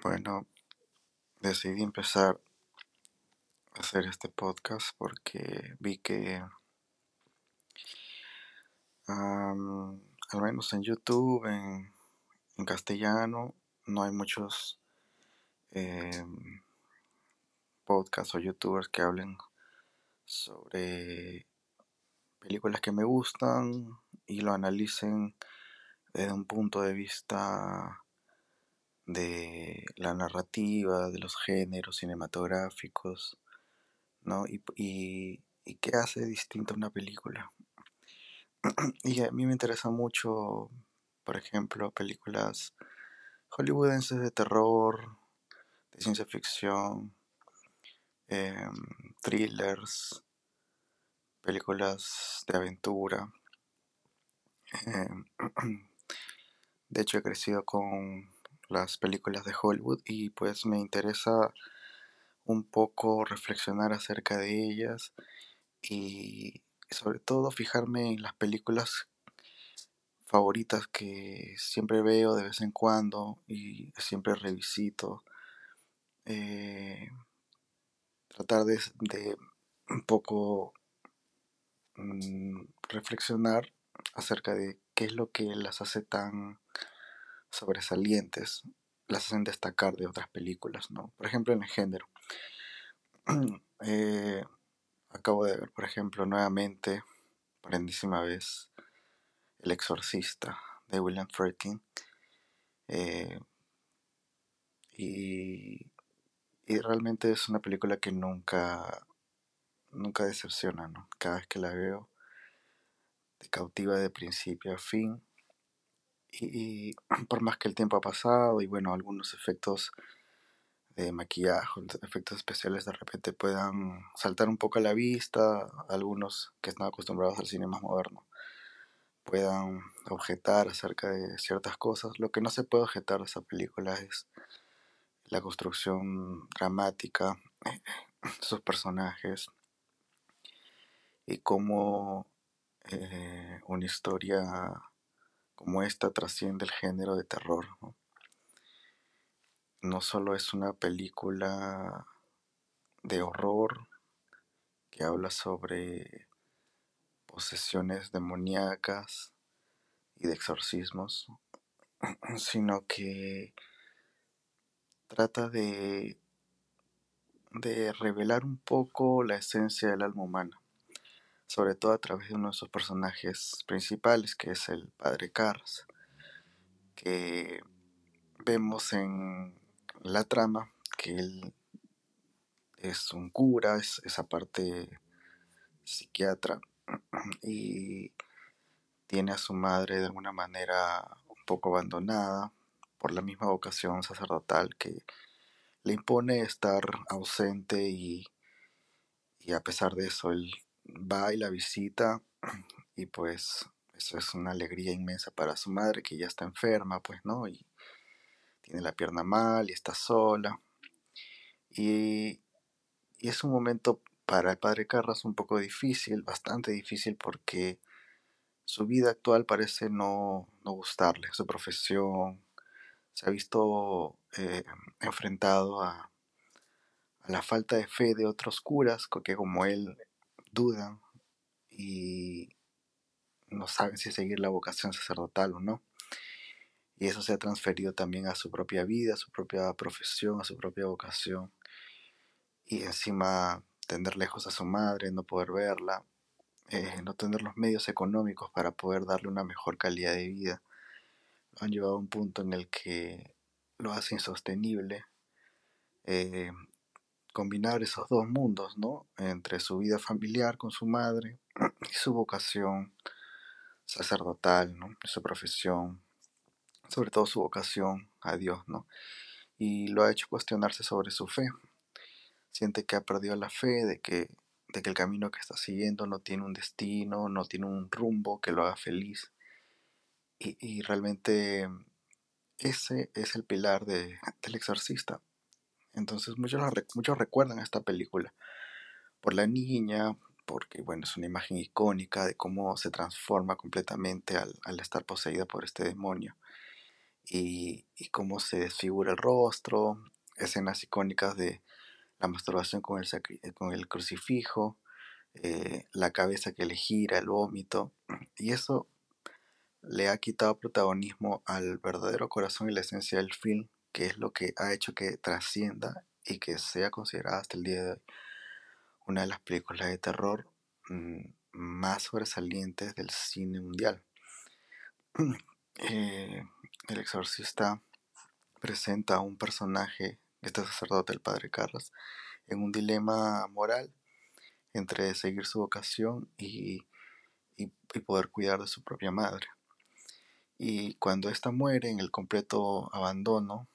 Bueno, decidí empezar a hacer este podcast porque vi que am, al menos en YouTube, en, en castellano, no hay muchos em, podcasts o youtubers que hablen sobre películas que me gustan y lo analicen desde un punto de vista de la narrativa, de los géneros cinematográficos, ¿no? Y, y, y qué hace distinta una película. Y a mí me interesa mucho, por ejemplo, películas hollywoodenses de terror, de ciencia ficción, em, thrillers, películas de aventura. Em, de hecho, he crecido con las películas de Hollywood y pues me interesa un poco reflexionar acerca de ellas y sobre todo fijarme en las películas favoritas que siempre veo de vez en cuando y siempre revisito. Eh, tratar de, de un poco mm, reflexionar acerca de qué es lo que las hace tan sobresalientes, las hacen destacar de otras películas, ¿no? Por ejemplo, en el género. Eh, acabo de ver, por ejemplo, nuevamente, por enésima vez, El Exorcista de William Friedkin. Eh, y, y realmente es una película que nunca, nunca decepciona, ¿no? Cada vez que la veo, te cautiva de principio a fin. Y, por más que el tiempo ha pasado y bueno, algunos efectos de maquillaje, efectos especiales de repente puedan saltar un poco a la vista, algunos que están acostumbrados al cine más moderno puedan objetar acerca de ciertas cosas. Lo que no se puede objetar de esa película es la construcción dramática, sus personajes y cómo eh, una historia como esta trasciende el género de terror. ¿no? solo es una película de horror que habla sobre posesiones demoníacas y de exorcismos, sino que trata de, de revelar un poco la esencia del alma humana, sobre todo a través de uno de sus personajes principales, que es el padre Carras, que vemos en la trama que él es un cura, es esa parte psiquiatra y tiene a su madre de alguna manera un poco abandonada por la misma vocación sacerdotal que le impone estar ausente y, y a pesar de eso él va y la visita y pues eso es una alegría inmensa para su madre que ya está enferma pues no y tiene la pierna mal y está sola. Y, es un momento para el padre Carras un poco difícil, bastante difícil porque su vida actual parece no, no gustarle, su profesión, se ha visto eh, enfrentado a, a, la falta de fe de otros curas que como él dudan y no saben si seguir la vocación sacerdotal o no. Y eso se ha transferido también a su propia vida, a su propia profesión, a su propia vocación. Y encima tener lejos a su madre, no poder verla, eh, no tener los medios económicos para poder darle una mejor calidad de vida, lo han llevado a un punto en el que lo hace insostenible. Eh, combinar esos dos mundos, ¿no? Entre su vida familiar con su madre y su vocación sacerdotal, ¿no? Su profesión, sobre todo su vocación a Dios, ¿no? Y lo ha hecho cuestionarse sobre su fe. Siente que ha perdido la fe, de que, de que el camino que está siguiendo no tiene un destino, no tiene un rumbo que lo haga feliz. Y, y realmente ese es el pilar de, del exorcista. Entonces muchos, muchos recuerdan esta película por la niña, porque bueno, es una imagen icónica de cómo se transforma completamente al, al estar poseída por este demonio y, cómo se desfigura el rostro, escenas icónicas de la masturbación con el, con el crucifijo, eh, la cabeza que le gira, el vómito, y eso le ha quitado protagonismo al verdadero corazón y la esencia del film, que es lo que ha hecho que trascienda y que sea considerada hasta el día de hoy una de las películas de terror mm, más sobresalientes del cine mundial. Eh, el exorcista presenta a un personaje, este sacerdote, el padre Carras, en un dilema moral entre seguir su vocación y, poder cuidar de su propia madre. Y cuando ésta muere en el completo abandono,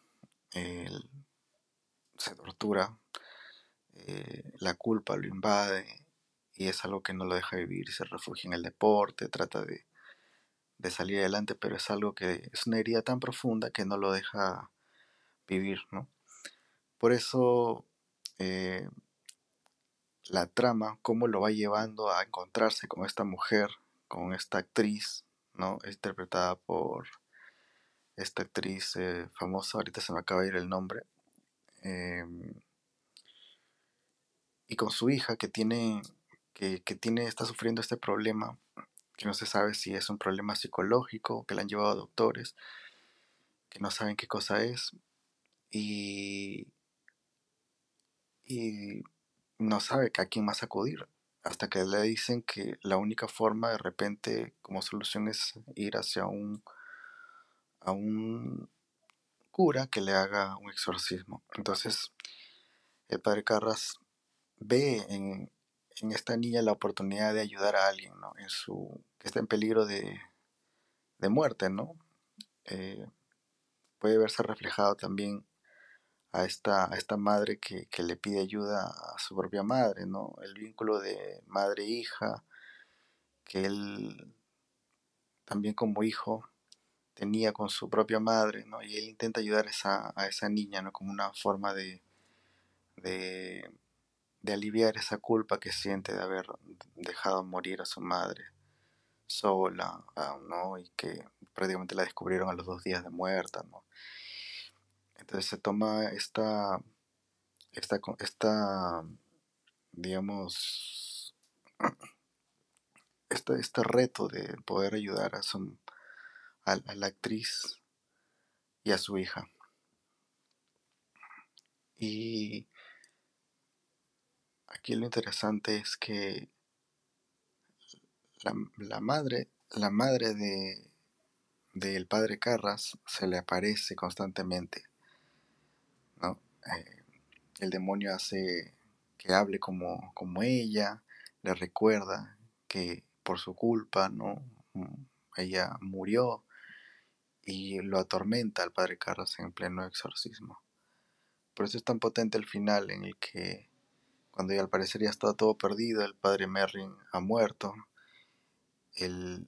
se tortura, eh, la culpa lo invade y es algo que no lo deja vivir, se refugia en el deporte, trata de, salir adelante, pero es algo que es una herida tan profunda que no lo deja vivir, ¿no? Por eso eh, la trama, cómo lo va llevando a encontrarse con esta mujer, con esta actriz, ¿no? Interpretada por esta actriz eh, famosa, ahorita se me acaba de ir el nombre, em, y con su hija que tiene, que, tiene, está sufriendo este problema, que no se sabe si es un problema psicológico, que la han llevado a doctores, que no saben qué cosa es, y, y no sabe a quién más acudir, hasta que le dicen que la única forma de repente como solución es ir hacia un, a un cura que le haga un exorcismo. Entonces, el padre Carras ve en, esta niña la oportunidad de ayudar a alguien, ¿no? En su, que está en peligro de, muerte, ¿no? Eh, puede verse reflejado también a esta, a esta madre que, le pide ayuda a su propia madre, ¿no? El vínculo de madre-hija, que él también como hijo tenía con su propia madre, ¿no? Y él intenta ayudar a esa, a esa niña, ¿no? Como una forma de, de de aliviar esa culpa que siente de haber dejado morir a su madre sola, ah, ¿no? Y que prácticamente la descubrieron a los dos días de muerta, ¿no? Entonces se toma esta, esta, esta digamos, este, este reto de poder ayudar a, su, a la actriz y a su hija. Y Aquí lo interesante es que la, madre, la madre de del padre Carras se le aparece constantemente. ¿no? Eh, el demonio hace que hable como, como ella, le recuerda que por su culpa, ¿no? Mm, ella murió y lo atormenta al padre Carras en pleno exorcismo. Por eso es tan potente el final en el que cuando ya al parecer ya está todo perdido, el padre Merrin ha muerto. Él,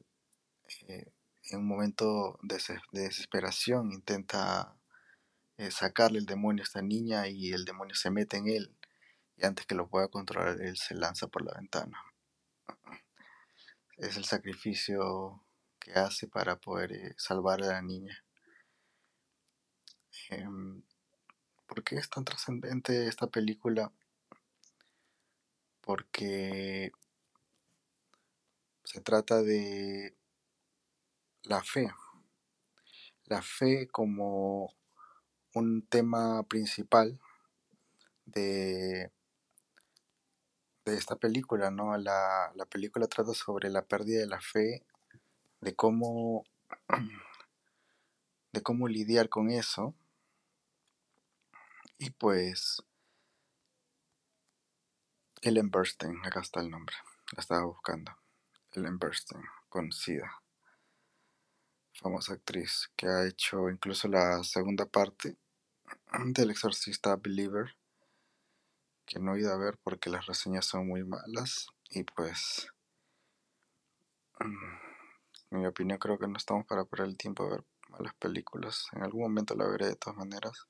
eh, en un momento de, desesperación, intenta eh, sacarle el demonio a esta niña y el demonio se mete en él. Y antes que lo pueda controlar, él se lanza por la ventana. Es el sacrificio que hace para poder eh, salvar a la niña. Em, ¿Por qué es tan trascendente esta película? porque se trata de la fe. La fe como un tema principal de, de esta película, ¿no? La, la película trata sobre la pérdida de la fe, de cómo, de cómo lidiar con eso. Y pues Ellen Burstyn, acá está el nombre, la estaba buscando. Ellen Burstyn, conocida, famosa actriz, que ha hecho incluso la segunda parte del Exorcista Believer, que no he ido a ver porque las reseñas son muy malas y pues en mi opinión creo que no estamos para perder el tiempo a ver malas películas. En algún momento la veré de todas maneras.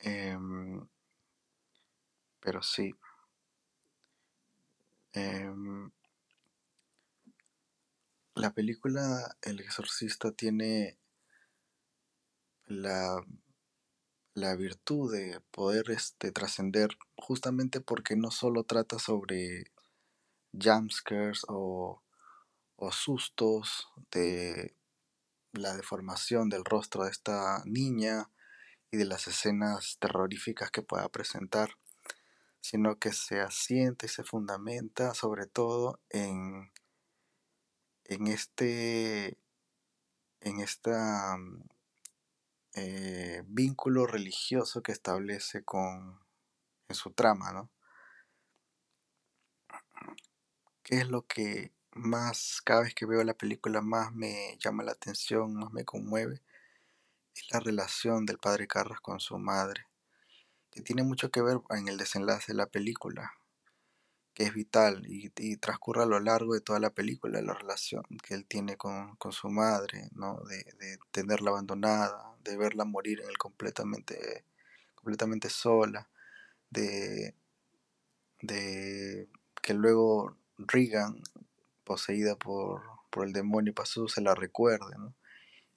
Em, pero sí, Em, la película El Exorcista tiene la, la virtud de poder este, trascender justamente porque no solo trata sobre jumpscares o, o sustos de la deformación del rostro de esta niña y de las escenas terroríficas que pueda presentar, sino que se asienta y se fundamenta sobre todo en, en este en esta eh, vínculo religioso que establece con en su trama, ¿no? ¿Qué es lo que más, cada vez que veo la película, más me llama la atención, más me conmueve? Es la relación del padre Carras con su madre, que tiene mucho que ver en el desenlace de la película, que es vital y, transcurre a lo largo de toda la película la relación que él tiene con, su madre, ¿no? De, de, tenerla abandonada, de verla morir en el completamente, completamente sola, de, de que luego Regan, poseída por, por el demonio Pazu, se la recuerde, ¿no?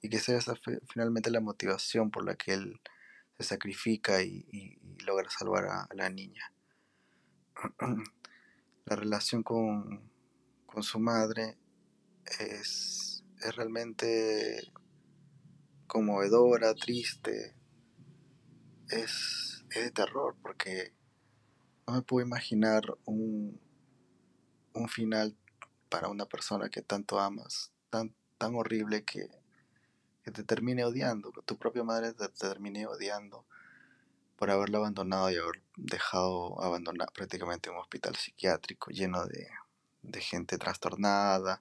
Y que sea esa finalmente la motivación por la que él se sacrifica y, logra salvar a, la niña. la relación con, con su madre es, es realmente conmovedora, triste, es, es de terror porque no me puedo imaginar un, un final para una persona que tanto amas, tan, tan horrible que, te termine odiando, que tu propia madre te, termine odiando por haberla abandonado y haber dejado abandonar prácticamente un hospital psiquiátrico lleno de, de gente trastornada,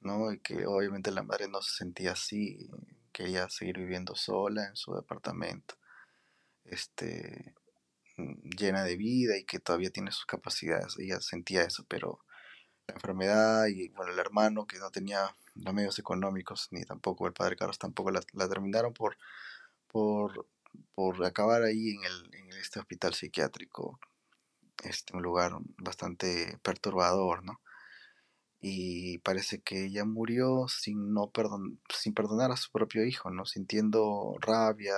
¿no? Y que obviamente la madre no se sentía así, quería seguir viviendo sola en su departamento, este, llena de vida y que todavía tiene sus capacidades, ella sentía eso, pero la enfermedad y bueno, el hermano que no tenía los medios económicos, ni tampoco el padre Carlos tampoco la, terminaron por, por, por, acabar ahí en, el, en este hospital psiquiátrico, este, un lugar bastante perturbador, ¿no? Y parece que ella murió sin, no perdon, sin perdonar a su propio hijo, ¿no? Sintiendo rabia,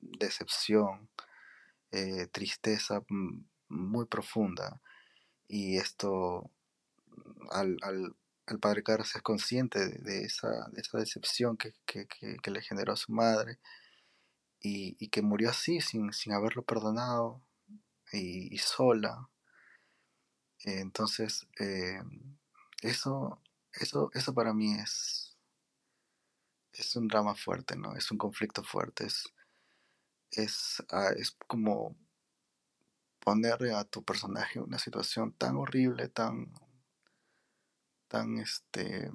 decepción, eh, tristeza mm, muy profunda. Y esto al, al, padre Carlos es consciente de, esa, de esa, decepción que, que, que, le generó a su madre y, y que murió así, sin, sin haberlo perdonado y, sola. entonces, eh, eso, eso, eso para mí es, es un drama fuerte, ¿no? Es un conflicto fuerte, es, es, ah, es como ponerle a tu personaje una situación tan horrible, tan tan este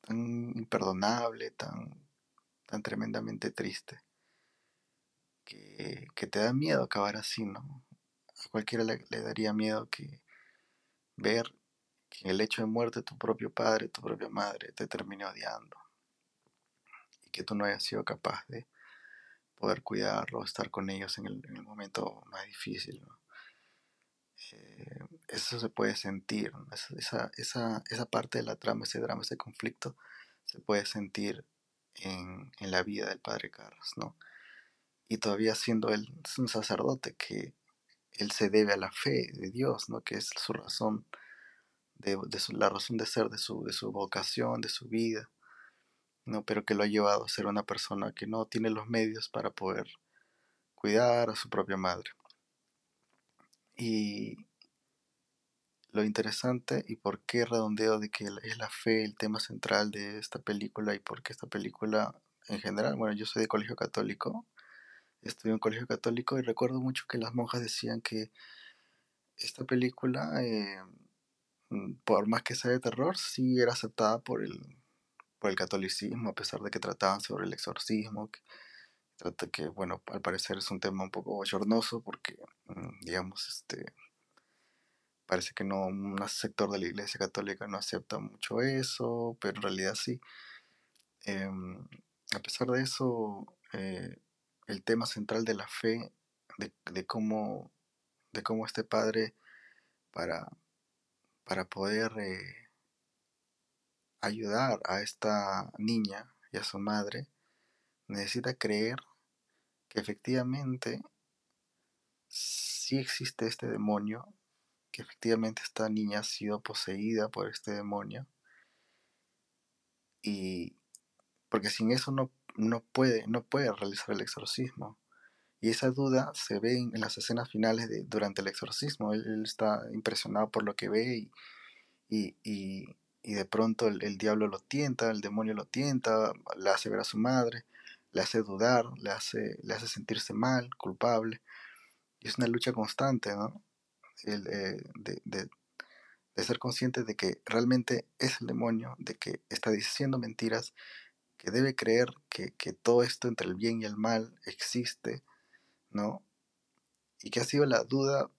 tan imperdonable, tan, tan tremendamente triste, que, te da miedo acabar así, ¿no? A cualquiera le, daría miedo que ver que el hecho de muerte tu propio padre, tu propia madre te termine odiando y que tú no hayas sido capaz de poder cuidarlo, estar con ellos en el, en el momento más difícil. ¿no? Eh, eso se puede sentir, esa, esa, esa, parte de la trama, ese drama, ese conflicto, se puede sentir en, en la vida del padre Carlos, ¿no? Y todavía siendo él un sacerdote que él se debe a la fe de Dios, ¿no? Que es su razón, de, de su, la razón de ser de su, de su vocación, de su vida, ¿no? Pero que lo ha llevado a ser una persona que no tiene los medios para poder cuidar a su propia madre. Y lo interesante y por qué redondeo de que es la fe el tema central de esta película y por qué esta película en general, bueno, yo soy de colegio católico, estudié en colegio católico y recuerdo mucho que las monjas decían que esta película, eh, mm, por más que sea de terror, sí era aceptada por el, por el catolicismo, a pesar de que trataban sobre el exorcismo, trata que, bueno, al parecer es un tema un poco bochornoso porque, mm, digamos, este, parece que no, un sector de la Iglesia Católica no acepta mucho eso, pero en realidad sí. Em, a pesar de eso, eh, el tema central de la fe, de, cómo, de cómo este padre, para, para poder eh, ayudar a esta niña y a su madre, necesita creer que efectivamente sí existe este demonio, que efectivamente esta niña ha sido poseída por este demonio. Y porque sin eso no, no, puede, no puede realizar el exorcismo. Y esa duda se ve en, las escenas finales de, durante el exorcismo. Él, está impresionado por lo que ve y, y, y, de pronto el, el, diablo lo tienta, el demonio lo tienta, le hace ver a su madre, le hace dudar, le hace, le hace sentirse mal, culpable. Y es una lucha constante, ¿no? El, eh, de, de, de, ser consciente de que realmente es el demonio, de que está diciendo mentiras, que debe creer que, que todo esto entre el bien y el mal existe, ¿no? Y que ha sido la duda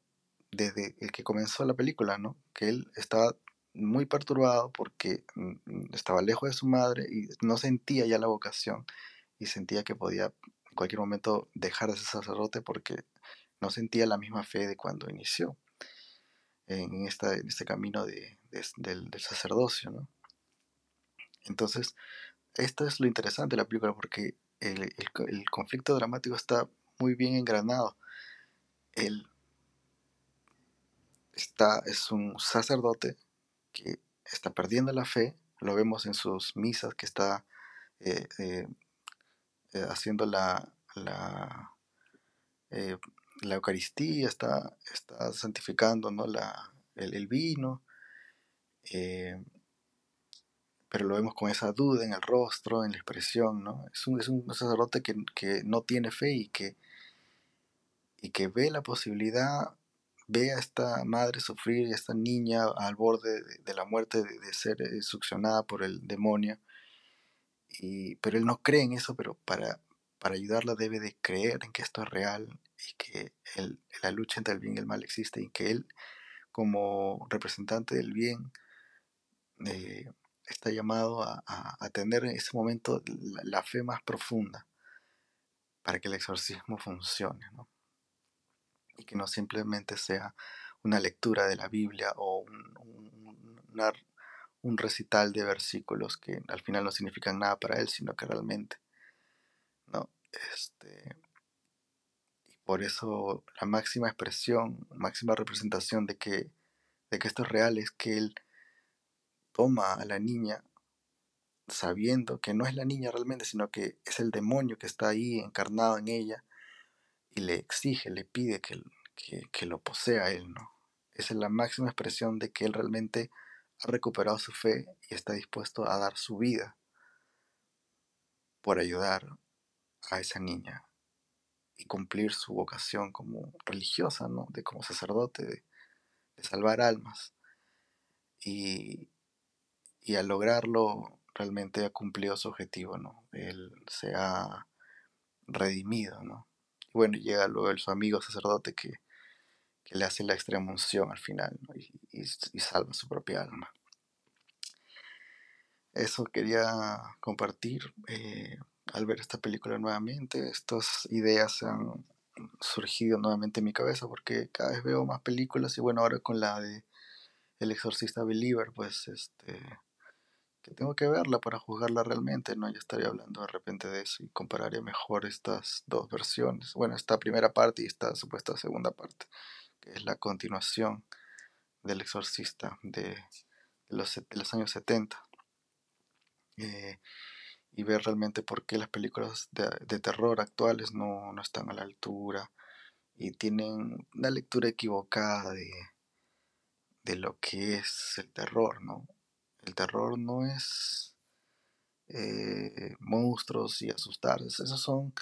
desde el que comenzó la película, ¿no? Que él estaba muy perturbado porque mm, mm, estaba lejos de su madre y no sentía ya la vocación y sentía que podía en cualquier momento dejar de ser sacerdote porque no sentía la misma fe de cuando inició en, esta, este camino de, de, del, sacerdocio. ¿no? Entonces, esto es lo interesante de la película porque el, el, el conflicto dramático está muy bien engranado. Él está, es un sacerdote que está perdiendo la fe, lo vemos en sus misas que está eh, eh, eh, haciendo la, la, eh, la, Eucaristía, está, está santificando ¿no? la, el, el vino, eh, pero lo vemos con esa duda en el rostro, en la expresión, ¿no? Es un, es un sacerdote que, que, no tiene fe y que, y que ve la posibilidad, ve a esta madre sufrir y a esta niña al borde de, de la muerte, de, de, ser succionada por el demonio. Y, pero él no cree en eso, pero para, para ayudarla debe de creer en que esto es real y que el, la lucha entre el bien y el mal existe y que él, como representante del bien, eh, está llamado a, a, a, tener en ese momento la, fe más profunda para que el exorcismo funcione, ¿no? Y que no simplemente sea una lectura de la Biblia o un, un, una, un recital de versículos que al final no significan nada para él, sino que realmente, ¿no? Este, y por eso la máxima expresión, máxima representación de que, de que esto es real es que él toma a la niña sabiendo que no es la niña realmente, sino que es el demonio que está ahí encarnado en ella y le exige, le pide que, que, que lo posea él, ¿no? Esa es la máxima expresión de que él realmente ha recuperado su fe y está dispuesto a dar su vida por ayudar a esa niña y cumplir su vocación como religiosa, ¿no? De como sacerdote, de, de salvar almas. Y, y, al lograrlo realmente ha cumplido su objetivo, ¿no? Él se ha redimido, ¿no? Y bueno, llega luego el, su amigo sacerdote que, le hace la extrema unción al final ¿no? y, y, y, salva su propia alma. Eso quería compartir eh, al ver esta película nuevamente. Estas ideas han surgido nuevamente en mi cabeza porque cada vez veo más películas y bueno, ahora con la de El Exorcista Believer, pues este que tengo que verla para juzgarla realmente, ¿no? Ya estaría hablando de repente de eso y compararía mejor estas dos versiones. Bueno, esta primera parte y esta supuesta segunda parte que es la continuación del exorcista de, los, los, años 70. Eh, y ver realmente por qué las películas de, de terror actuales no, no, están a la altura y tienen una lectura equivocada de, de lo que es el terror, ¿no? El terror no es eh, monstruos y asustarse, esos son,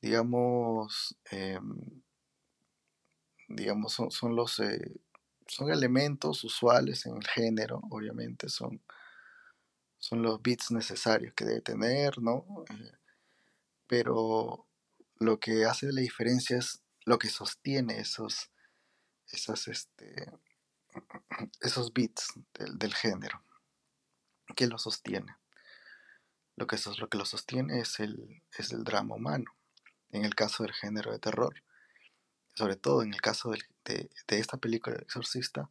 digamos, eh, digamos, son, son los eh, son elementos usuales en el género, obviamente, son, son los bits necesarios que debe tener, ¿no? Eh, pero lo que hace la diferencia es lo que sostiene esos, esas, este, esos bits del, del género. ¿Qué lo sostiene? Lo que, lo que lo sostiene es el, es el drama humano, en el caso del género de terror sobre todo en el caso de, de, esta película, El Exorcista,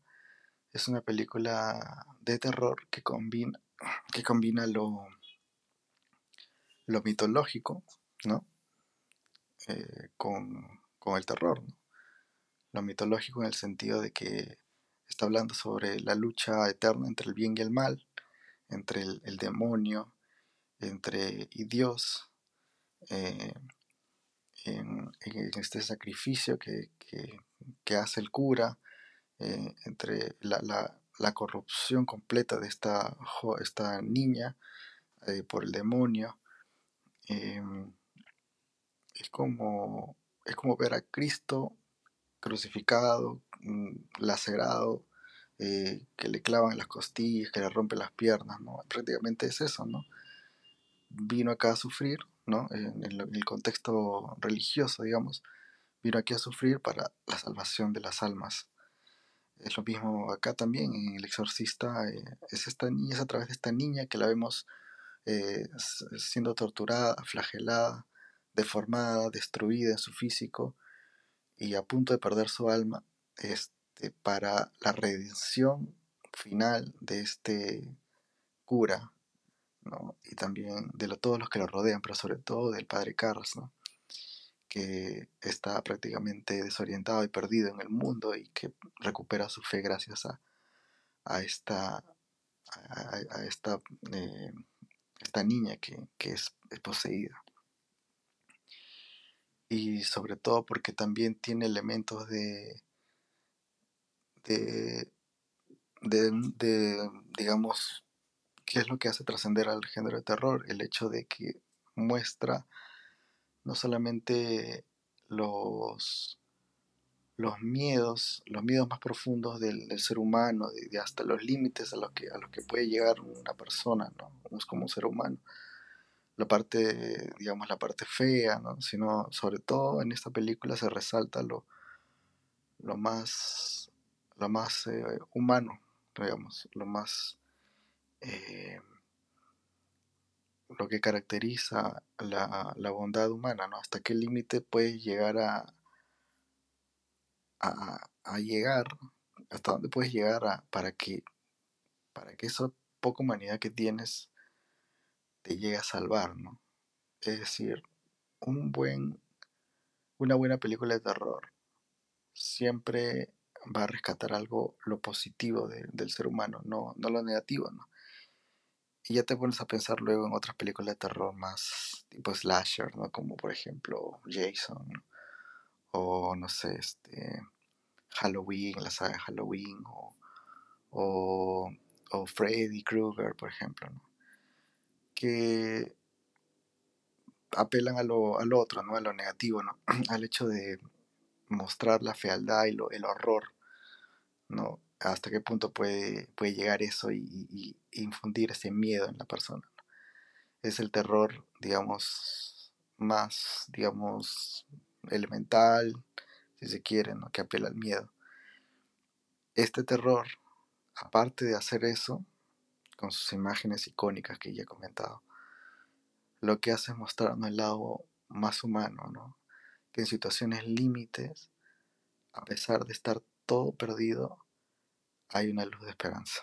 es una película de terror que combina, que combina lo, lo mitológico, ¿no? Eh, con, el terror, ¿no? Lo mitológico en el sentido de que está hablando sobre la lucha eterna entre el bien y el mal, entre el, demonio, entre y Dios, eh, en, este sacrificio que, hace el cura, eh, entre la, corrupción completa de esta, esta niña por el demonio, Em, es, como, es como ver a Cristo crucificado, mm, lacerado, eh, que le clavan las costillas, que le rompen las piernas, ¿no? Prácticamente es eso, ¿no? Vino acá a sufrir, ¿no? En, el contexto religioso, digamos, vino aquí a sufrir para la salvación de las almas. Es lo mismo acá también en El Exorcista, eh, es esta niña, es a través de esta niña que la vemos eh, siendo torturada, flagelada, deformada, destruida en su físico y a punto de perder su alma este, para la redención final de este cura y también de todos los que lo rodean, pero sobre todo del padre Carlos, que está prácticamente desorientado y perdido en el mundo y que recupera su fe gracias a, esta, a, esta eh, esta niña que, es, poseída. Y sobre todo porque también tiene elementos de, de, de, digamos, ¿qué es lo que hace trascender al género de terror? El hecho de que muestra no solamente los, los miedos, los miedos más profundos del, ser humano, de, hasta los límites a los que, a los que puede llegar una persona, ¿no? como un ser humano. La parte, digamos, la parte fea, ¿no? Sino, sobre todo en esta película se resalta lo, lo más, lo más eh, humano, digamos, lo más, eh, lo que caracteriza la, la bondad humana, ¿no? Hasta qué límite puede llegar a, a, llegar, hasta dónde puedes llegar a, para que para que esa poca humanidad que tienes te llegue a salvar, ¿no? Es decir, un buen, una buena película de terror siempre va a rescatar algo, lo positivo del ser humano, no, no lo negativo, ¿no? Y ya te pones a pensar luego en otras películas de terror más tipo slasher, ¿no? Como por ejemplo Jason, o no sé, este, Halloween, la saga Halloween, o, o, Freddy Krueger, por ejemplo, que apelan a lo, al otro, ¿no? a lo negativo, ¿no? al hecho de mostrar la fealdad y lo, el horror, ¿no? Hasta qué punto puede, puede llegar eso y, infundir ese miedo en la persona. Es el terror, digamos, más, digamos, elemental, si se quiere, ¿no? que apela al miedo. Este terror, aparte de hacer eso, con sus imágenes icónicas que ya he comentado, lo que hace es mostrarnos el lado más humano, ¿no? que en situaciones límites, a pesar de estar todo perdido, hay una luz de esperanza.